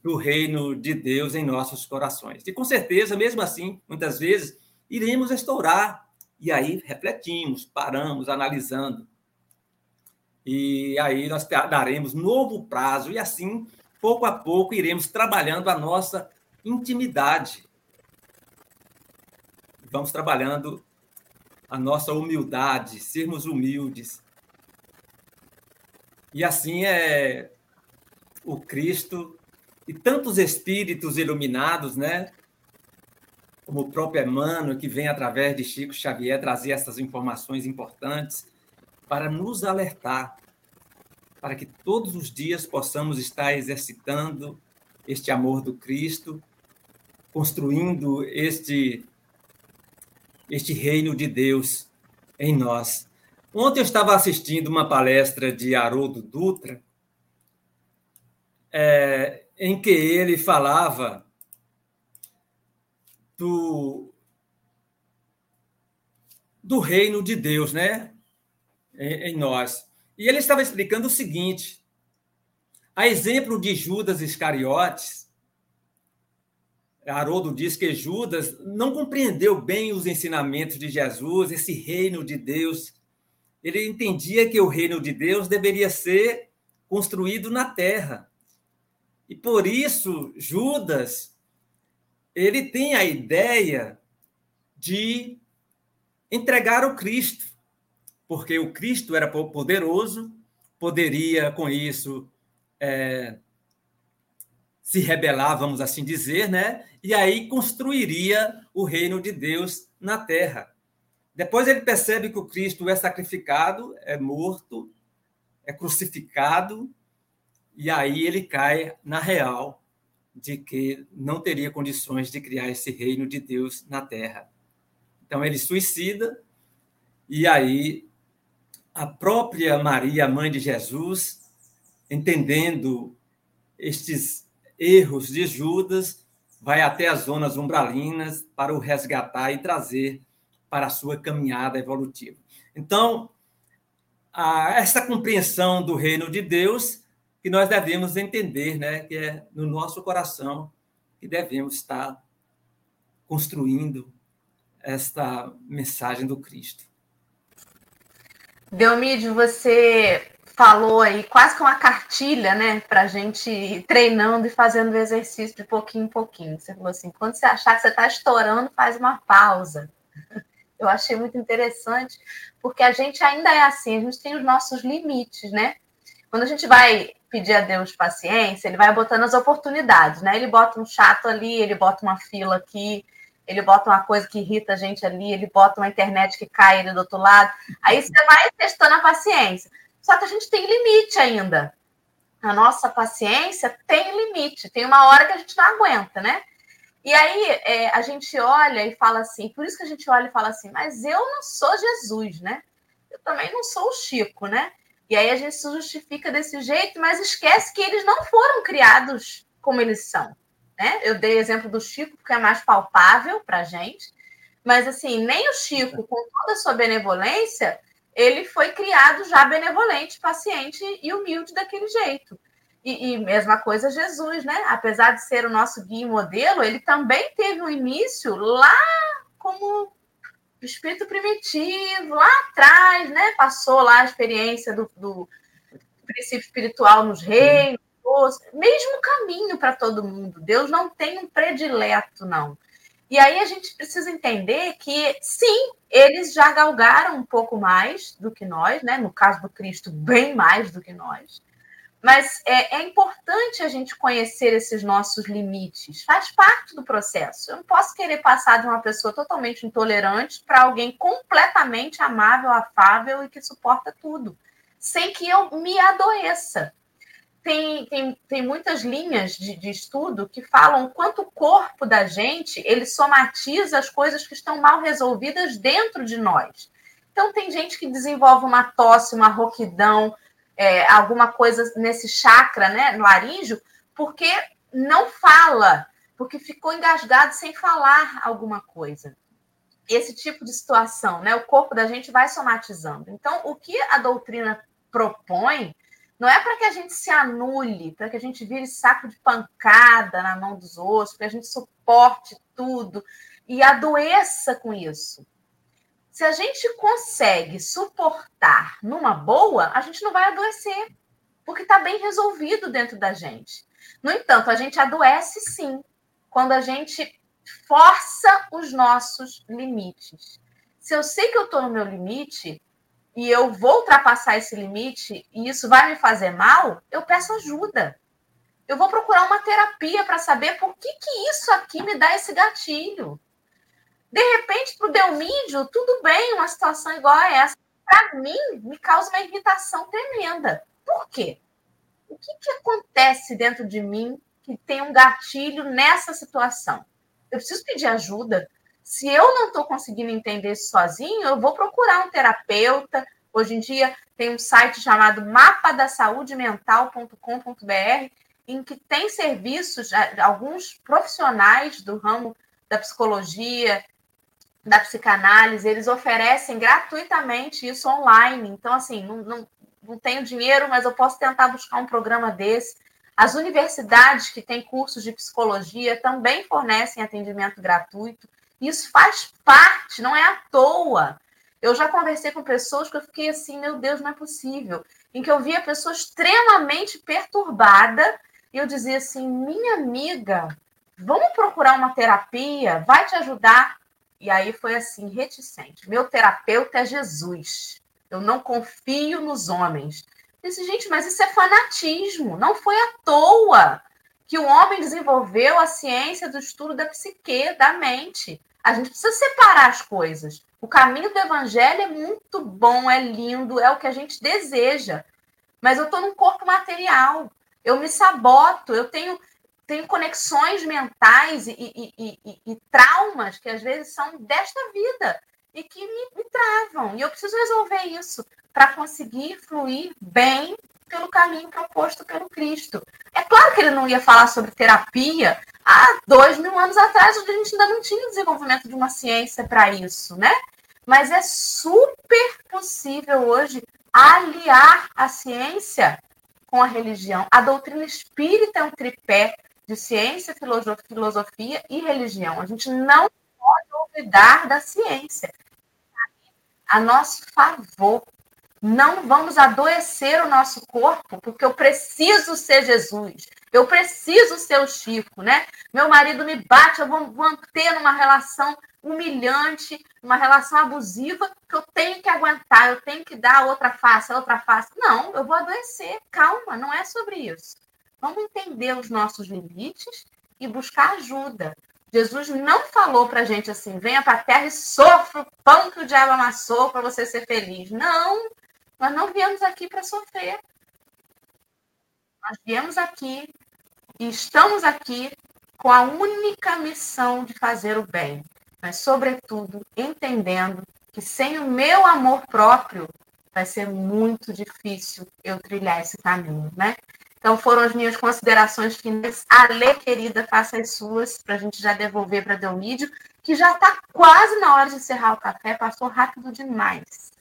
do reino de Deus em nossos corações. E com certeza, mesmo assim, muitas vezes iremos estourar. E aí refletimos, paramos, analisando. E aí nós daremos novo prazo e assim, pouco a pouco, iremos trabalhando a nossa intimidade. Vamos trabalhando a nossa humildade, sermos humildes. E assim é o Cristo e tantos espíritos iluminados, né? Como o próprio Emmanuel, que vem através de Chico Xavier trazer essas informações importantes para nos alertar, para que todos os dias possamos estar exercitando este amor do Cristo, construindo este este reino de Deus em nós. Ontem eu estava assistindo uma palestra de Haroldo Dutra, é, em que ele falava do, do reino de Deus, né? Em, em nós. E ele estava explicando o seguinte: a exemplo de Judas Iscariotes, Haroldo diz que Judas não compreendeu bem os ensinamentos de Jesus, esse reino de Deus. Ele entendia que o reino de Deus deveria ser construído na terra. E por isso, Judas, ele tem a ideia de entregar o Cristo, porque o Cristo era poderoso, poderia com isso é, se rebelar, vamos assim dizer, né? E aí construiria o reino de Deus na terra. Depois ele percebe que o Cristo é sacrificado, é morto, é crucificado, e aí ele cai na real de que não teria condições de criar esse reino de Deus na terra. Então ele suicida, e aí a própria Maria, mãe de Jesus, entendendo estes erros de Judas, vai até as zonas umbralinas para o resgatar e trazer para a sua caminhada evolutiva. Então, a, essa compreensão do reino de Deus que nós devemos entender, né, que é no nosso coração que devemos estar construindo esta mensagem do Cristo. Delmídio, você falou aí quase que uma cartilha, né, para gente ir treinando e fazendo o exercício de pouquinho em pouquinho. Você falou assim: quando você achar que você está estourando, faz uma pausa. Eu achei muito interessante, porque a gente ainda é assim, a gente tem os nossos limites, né? Quando a gente vai pedir a Deus paciência, ele vai botando as oportunidades, né? Ele bota um chato ali, ele bota uma fila aqui, ele bota uma coisa que irrita a gente ali, ele bota uma internet que cai ali do outro lado. Aí você vai testando a paciência. Só que a gente tem limite ainda. A nossa paciência tem limite, tem uma hora que a gente não aguenta, né? E aí é, a gente olha e fala assim, por isso que a gente olha e fala assim, mas eu não sou Jesus, né? Eu também não sou o Chico, né? E aí a gente se justifica desse jeito, mas esquece que eles não foram criados como eles são. Né? Eu dei exemplo do Chico, porque é mais palpável para a gente, mas assim, nem o Chico, com toda a sua benevolência, ele foi criado já benevolente, paciente e humilde daquele jeito. E, e, mesma coisa Jesus, né? Apesar de ser o nosso guia e modelo, ele também teve um início lá como espírito primitivo, lá atrás, né? Passou lá a experiência do, do princípio espiritual nos reinos, mesmo caminho para todo mundo. Deus não tem um predileto, não. E aí a gente precisa entender que, sim, eles já galgaram um pouco mais do que nós, né? No caso do Cristo, bem mais do que nós. Mas é, é, importante a gente conhecer esses nossos limites. Faz parte do processo. Eu não posso querer passar de uma pessoa totalmente intolerante para alguém completamente amável, afável e que suporta tudo, sem que eu me adoeça tem, tem, tem muitas linhas de, de estudo que falam quanto o corpo da gente ele somatiza as coisas que estão mal resolvidas dentro de nós. Então, tem gente que desenvolve uma tosse, uma rouquidão, é, alguma coisa nesse chakra, né, no laríngeo, porque não fala, porque ficou engasgado sem falar alguma coisa. Esse tipo de situação, né, o corpo da gente vai somatizando. Então, o que a doutrina propõe não é para que a gente se anule, para que a gente vire saco de pancada na mão dos outros, para que a gente suporte tudo e adoeça com isso. Se a gente consegue suportar numa boa, a gente não vai adoecer, porque está bem resolvido dentro da gente. No entanto, a gente adoece sim, quando a gente força os nossos limites. Se eu sei que eu estou no meu limite, e eu vou ultrapassar esse limite e isso vai me fazer mal, eu peço ajuda. Eu vou procurar uma terapia para saber por que, que isso aqui me dá esse gatilho. De repente, para o Delmídio, tudo bem, uma situação igual a essa. Para mim, me causa uma irritação tremenda. Por quê? O que, que acontece dentro de mim que tem um gatilho nessa situação? Eu preciso pedir ajuda, se eu não estou conseguindo entender isso sozinho, eu vou procurar um terapeuta. Hoje em dia tem um site chamado mapadasaudemental.com.br, em que tem serviços, alguns profissionais do ramo da psicologia, da psicanálise, eles oferecem gratuitamente isso online. Então, assim, não, não, não tenho dinheiro, mas eu posso tentar buscar um programa desse. As universidades que têm cursos de psicologia também fornecem atendimento gratuito. Isso faz parte, não é à toa. Eu já conversei com pessoas que eu fiquei assim, meu Deus, não é possível. Em que eu via pessoa extremamente perturbada e eu dizia assim, minha amiga, vamos procurar uma terapia, vai te ajudar. E aí foi assim, reticente. Meu terapeuta é Jesus. Eu não confio nos homens. Eu disse, gente, mas isso é fanatismo. Não foi à toa que o homem desenvolveu a ciência do estudo da psique, da mente. A gente precisa separar as coisas. O caminho do evangelho é muito bom, é lindo, é o que a gente deseja. Mas eu estou num corpo material. Eu me saboto, eu tenho, tenho conexões mentais e, e, e, e traumas que às vezes são desta vida e que me, me travam. E eu preciso resolver isso para conseguir fluir bem pelo caminho proposto pelo Cristo. É claro que ele não ia falar sobre terapia há dois mil anos atrás, a gente ainda não tinha desenvolvimento de uma ciência para isso, né? Mas é super possível hoje aliar a ciência com a religião. A doutrina espírita é um tripé de ciência, filosofia e religião. A gente não pode olvidar da ciência. A nosso favor. Não vamos adoecer o nosso corpo, porque eu preciso ser Jesus. Eu preciso ser o Chico, né? Meu marido me bate, eu vou manter numa relação humilhante, uma relação abusiva, que eu tenho que aguentar, eu tenho que dar outra face, outra face. Não, eu vou adoecer. Calma, não é sobre isso. Vamos entender os nossos limites e buscar ajuda. Jesus não falou para a gente assim: venha para a terra e sofra o pão que o diabo amassou para você ser feliz. Não, nós não viemos aqui para sofrer. Nós viemos aqui e estamos aqui com a única missão de fazer o bem, mas, sobretudo, entendendo que sem o meu amor próprio vai ser muito difícil eu trilhar esse caminho, né? Então, foram as minhas considerações finais. Ale, querida, faça as suas para a gente já devolver para Delmídio, que já está quase na hora de encerrar o café, passou rápido demais.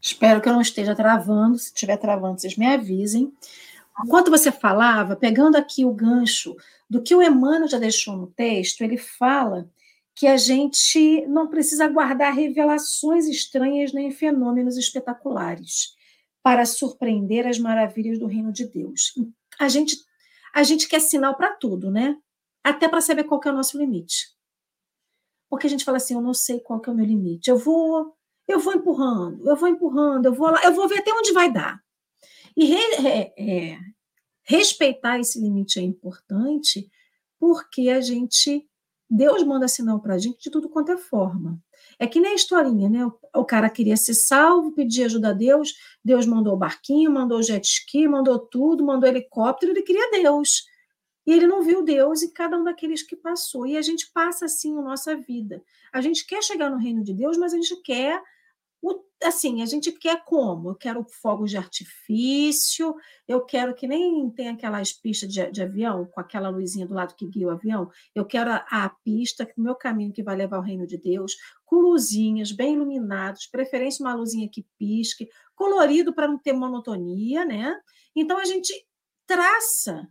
Espero que eu não esteja travando. Se estiver travando, vocês me avisem. Enquanto você falava, pegando aqui o gancho do que o Emmanuel já deixou no texto, ele fala que a gente não precisa guardar revelações estranhas nem fenômenos espetaculares para surpreender as maravilhas do reino de Deus. A gente, a gente quer sinal para tudo, né? Até para saber qual é o nosso limite. Porque a gente fala assim, eu não sei qual é o meu limite. Eu vou, eu vou empurrando, eu vou empurrando, eu vou lá, eu vou ver até onde vai dar. E re, é, é, respeitar esse limite é importante porque a gente Deus manda sinal para a gente de tudo quanto é forma. É que nem a historinha, né? O, cara queria ser salvo, pedir ajuda a Deus, Deus mandou o barquinho, mandou o jet ski, mandou tudo, mandou helicóptero, ele queria Deus. E ele não viu Deus e cada um daqueles que passou. E a gente passa assim a nossa vida. A gente quer chegar no reino de Deus, mas a gente quer o, assim, a gente quer como? Eu quero fogos de artifício, eu quero que nem tem aquelas pistas de, de avião, com aquela luzinha do lado que guia o avião, eu quero a, a pista, o meu caminho que vai levar ao reino de Deus, com luzinhas bem iluminadas, preferência uma luzinha que pisque, colorido para não ter monotonia, né? Então a gente traça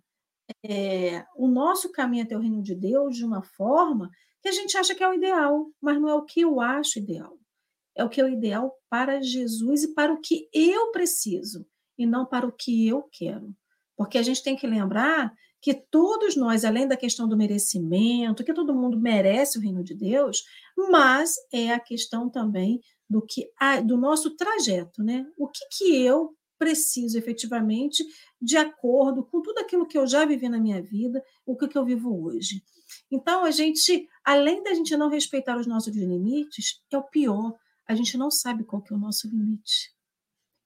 é, o nosso caminho até o reino de Deus de uma forma que a gente acha que é o ideal, mas não é o que eu acho ideal é o que é o ideal para Jesus e para o que eu preciso, e não para o que eu quero. Porque a gente tem que lembrar que todos nós, além da questão do merecimento, que todo mundo merece o reino de Deus, mas é a questão também do que do nosso trajeto, né? O que, que eu preciso efetivamente de acordo com tudo aquilo que eu já vivi na minha vida, o que, que eu vivo hoje. Então, a gente, além da gente não respeitar os nossos limites, é o pior a gente não sabe qual que é o nosso limite.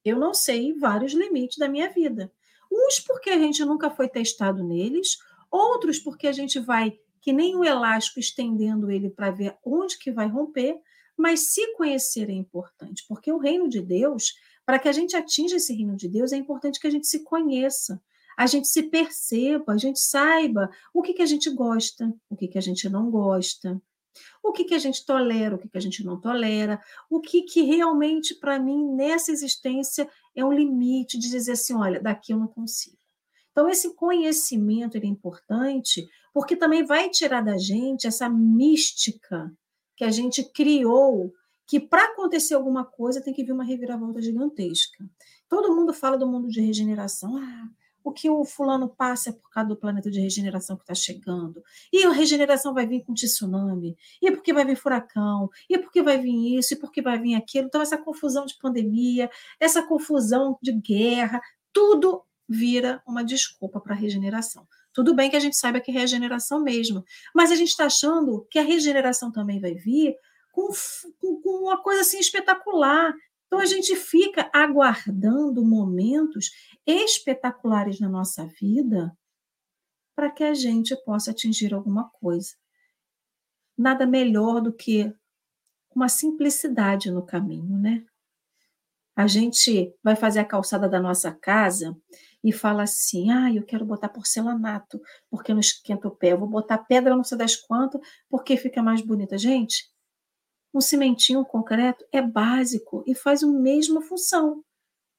Eu não sei vários limites da minha vida. Uns porque a gente nunca foi testado neles, outros porque a gente vai que nem um elástico estendendo ele para ver onde que vai romper, mas se conhecer é importante, porque o reino de Deus, para que a gente atinja esse reino de Deus, é importante que a gente se conheça, a gente se perceba, a gente saiba o que, que a gente gosta, o que, que a gente não gosta, o que, que a gente tolera, o que, que a gente não tolera, o que, que realmente, para mim, nessa existência, é um limite de dizer assim: olha, daqui eu não consigo. Então, esse conhecimento é importante, porque também vai tirar da gente essa mística que a gente criou, que para acontecer alguma coisa tem que vir uma reviravolta gigantesca. Todo mundo fala do mundo de regeneração. Ah, o que o fulano passa é por causa do planeta de regeneração que está chegando. E a regeneração vai vir com tsunami. E porque vai vir furacão. E porque vai vir isso. E porque vai vir aquilo. Então, essa confusão de pandemia, essa confusão de guerra, tudo vira uma desculpa para a regeneração. Tudo bem que a gente saiba que é regeneração mesmo, mas a gente está achando que a regeneração também vai vir com, com, uma coisa assim espetacular. Então a gente fica aguardando momentos espetaculares na nossa vida para que a gente possa atingir alguma coisa. Nada melhor do que uma simplicidade no caminho, né? A gente vai fazer a calçada da nossa casa e fala assim: ah, eu quero botar porcelanato, porque não esquenta o pé. Eu vou botar pedra não sei das quantas, porque fica mais bonita. Gente, um cimentinho concreto é básico e faz a mesma função.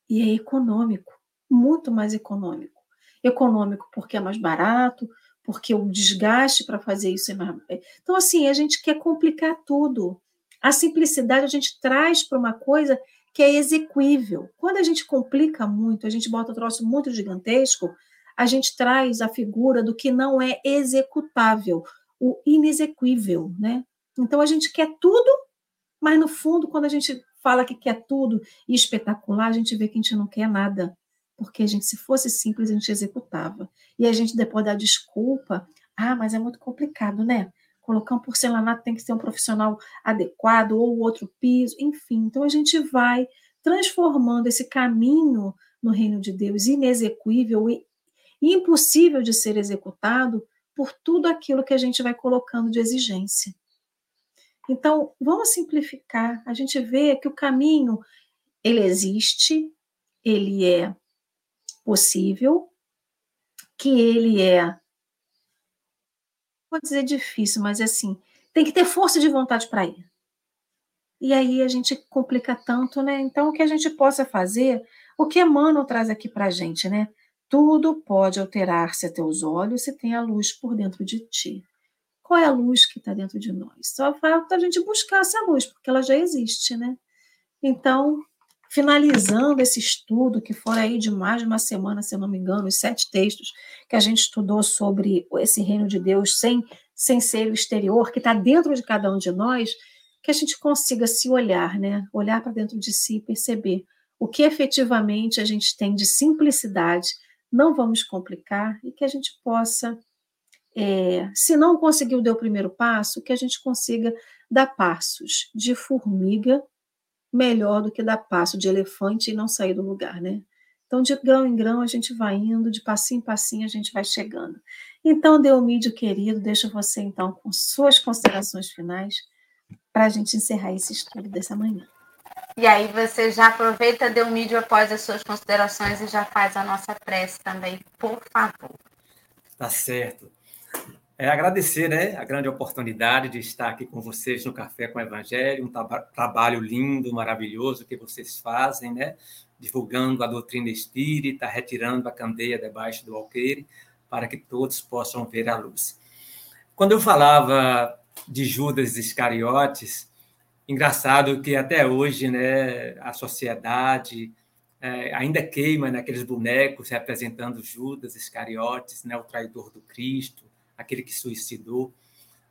E é econômico, muito mais econômico. Econômico porque é mais barato, porque o desgaste para fazer isso é mais. É, então, assim, a gente quer complicar tudo. A simplicidade a gente traz para uma coisa que é exequível. Quando a gente complica muito, a gente bota um troço muito gigantesco, a gente traz a figura do que não é executável, o inexequível, né? Então a gente quer tudo, mas no fundo, quando a gente fala que quer tudo e espetacular, a gente vê que a gente não quer nada. Porque a gente, se fosse simples, a gente executava. E a gente depois dá desculpa. Ah, mas é muito complicado, né? Colocar um porcelanato tem que ser um profissional adequado, ou outro piso, enfim. Então a gente vai transformando esse caminho no reino de Deus inexequível e impossível de ser executado por tudo aquilo que a gente vai colocando de exigência. Então, vamos simplificar. A gente vê que o caminho ele existe, ele é possível, que ele é vou dizer difícil, mas é assim, tem que ter força de vontade para ir. E aí a gente complica tanto, né? Então, o que a gente possa fazer, o que Emmanuel traz aqui para a gente, né? Tudo pode alterar-se a teus olhos se tem a luz por dentro de ti. Qual é a luz que está dentro de nós? Só falta a gente buscar essa luz, porque ela já existe, né? Então, finalizando esse estudo, que foi aí de mais de uma semana, se eu não me engano, os sete textos que a gente estudou sobre esse reino de Deus sem, sem ser o exterior, que está dentro de cada um de nós, que a gente consiga se olhar, né? Olhar para dentro de si e perceber o que efetivamente a gente tem de simplicidade, não vamos complicar, e que a gente possa é, se não conseguiu dar o primeiro passo, que a gente consiga dar passos de formiga melhor do que dar passo de elefante e não sair do lugar, né? Então, de grão em grão, a gente vai indo, de passinho em passinho, a gente vai chegando. Então, Deomídio querido, deixa você, então, com suas considerações finais, para a gente encerrar esse estudo dessa manhã. E aí você já aproveita, Deomídio, após as suas considerações e já faz a nossa prece também, por favor. Tá certo. É agradecer né, a grande oportunidade de estar aqui com vocês no Café com o Evangelho, um trabalho lindo, maravilhoso que vocês fazem, né, divulgando a doutrina espírita, retirando a candeia debaixo do alqueire, para que todos possam ver a luz. Quando eu falava de Judas Iscariotes, engraçado que até hoje né, a sociedade é, ainda queima naqueles bonecos representando Judas Iscariotes, né, o traidor do Cristo, aquele que suicidou.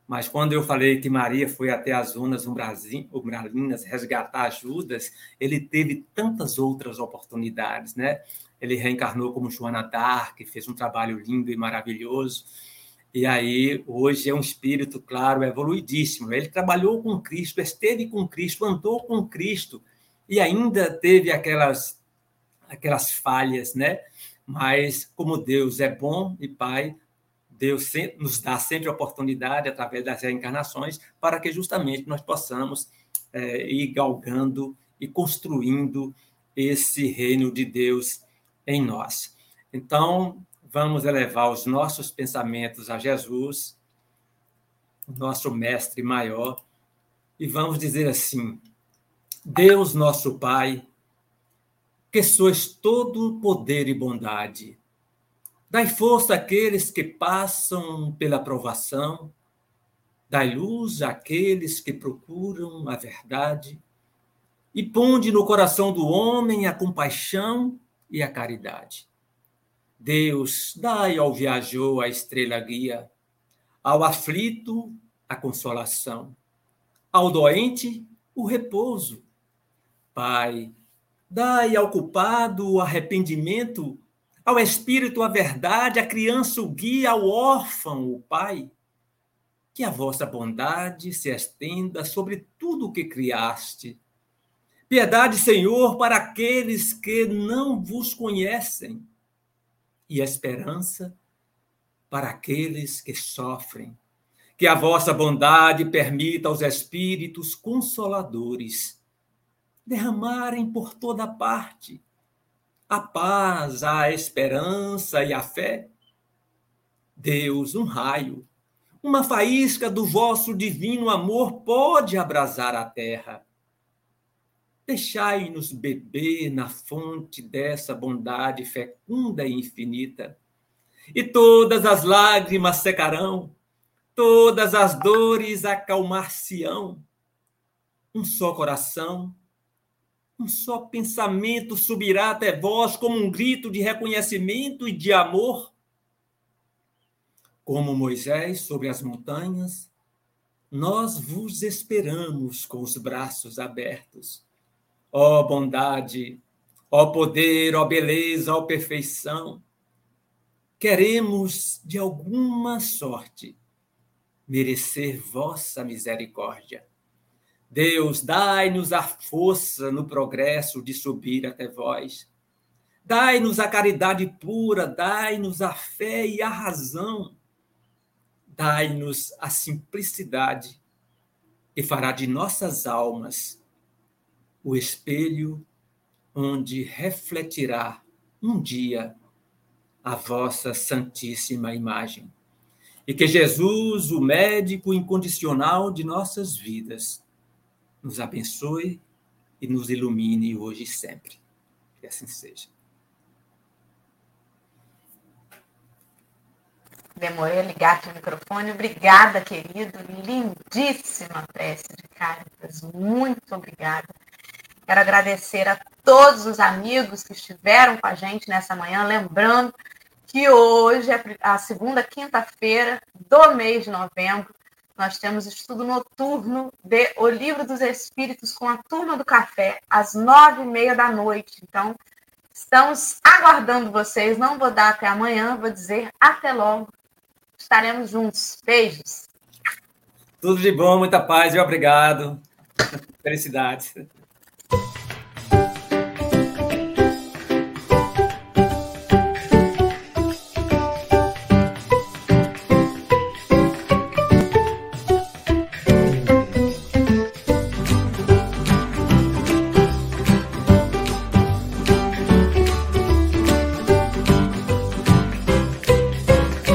Mas quando eu falei que Maria foi até as zonas umbralinas resgatar Judas, ele teve tantas outras oportunidades, né? Ele reencarnou como Joana d'Arc, fez um trabalho lindo e maravilhoso. E aí, hoje é um espírito, claro, evoluidíssimo. Ele trabalhou com Cristo, esteve com Cristo, andou com Cristo, e ainda teve aquelas, aquelas falhas, né? Mas, como Deus é bom e Pai, Deus nos dá sempre a oportunidade, através das reencarnações, para que justamente nós possamos é, ir galgando e construindo esse reino de Deus em nós. Então, vamos elevar os nossos pensamentos a Jesus, nosso mestre maior, e vamos dizer assim: Deus, nosso Pai, que sois todo poder e bondade, Dai força àqueles que passam pela provação, dai luz àqueles que procuram a verdade, e ponde no coração do homem a compaixão e a caridade. Deus, dai ao viajor a estrela guia, ao aflito a consolação, ao doente o repouso. Pai, dai ao culpado o arrependimento ao espírito a verdade, a criança o guia, ao órfão o pai. Que a vossa bondade se estenda sobre tudo o que criaste. Piedade, Senhor, para aqueles que não vos conhecem, e esperança para aqueles que sofrem. Que a vossa bondade permita aos espíritos consoladores derramarem por toda parte a paz, a esperança e a fé. Deus, um raio, uma faísca do vosso divino amor pode abrasar a terra. Deixai-nos beber na fonte dessa bondade fecunda e infinita, e todas as lágrimas secarão, todas as dores acalmar-se-ão. Um só coração, um só pensamento subirá até vós como um grito de reconhecimento e de amor. Como Moisés sobre as montanhas, nós vos esperamos com os braços abertos. Ó bondade, ó poder, ó beleza, ó perfeição, queremos de alguma sorte merecer vossa misericórdia Deus, dai-nos a força no progresso de subir até vós. Dai-nos a caridade pura, dai-nos a fé e a razão. Dai-nos a simplicidade que fará de nossas almas o espelho onde refletirá um dia a vossa santíssima imagem. E que Jesus, o médico incondicional de nossas vidas, nos abençoe e nos ilumine hoje e sempre. Que assim seja. Demorei a ligar o microfone. Obrigada, querido. Lindíssima prece de Caritas. Muito obrigada. Quero agradecer a todos os amigos que estiveram com a gente nessa manhã. Lembrando que hoje é a segunda quinta-feira do mês de novembro. Nós temos estudo noturno de O Livro dos Espíritos com a turma do café, às nove e meia da noite. Então, estamos aguardando vocês. Não vou dar até amanhã, vou dizer até logo. Estaremos juntos. Beijos. Tudo de bom, muita paz e obrigado. Felicidades.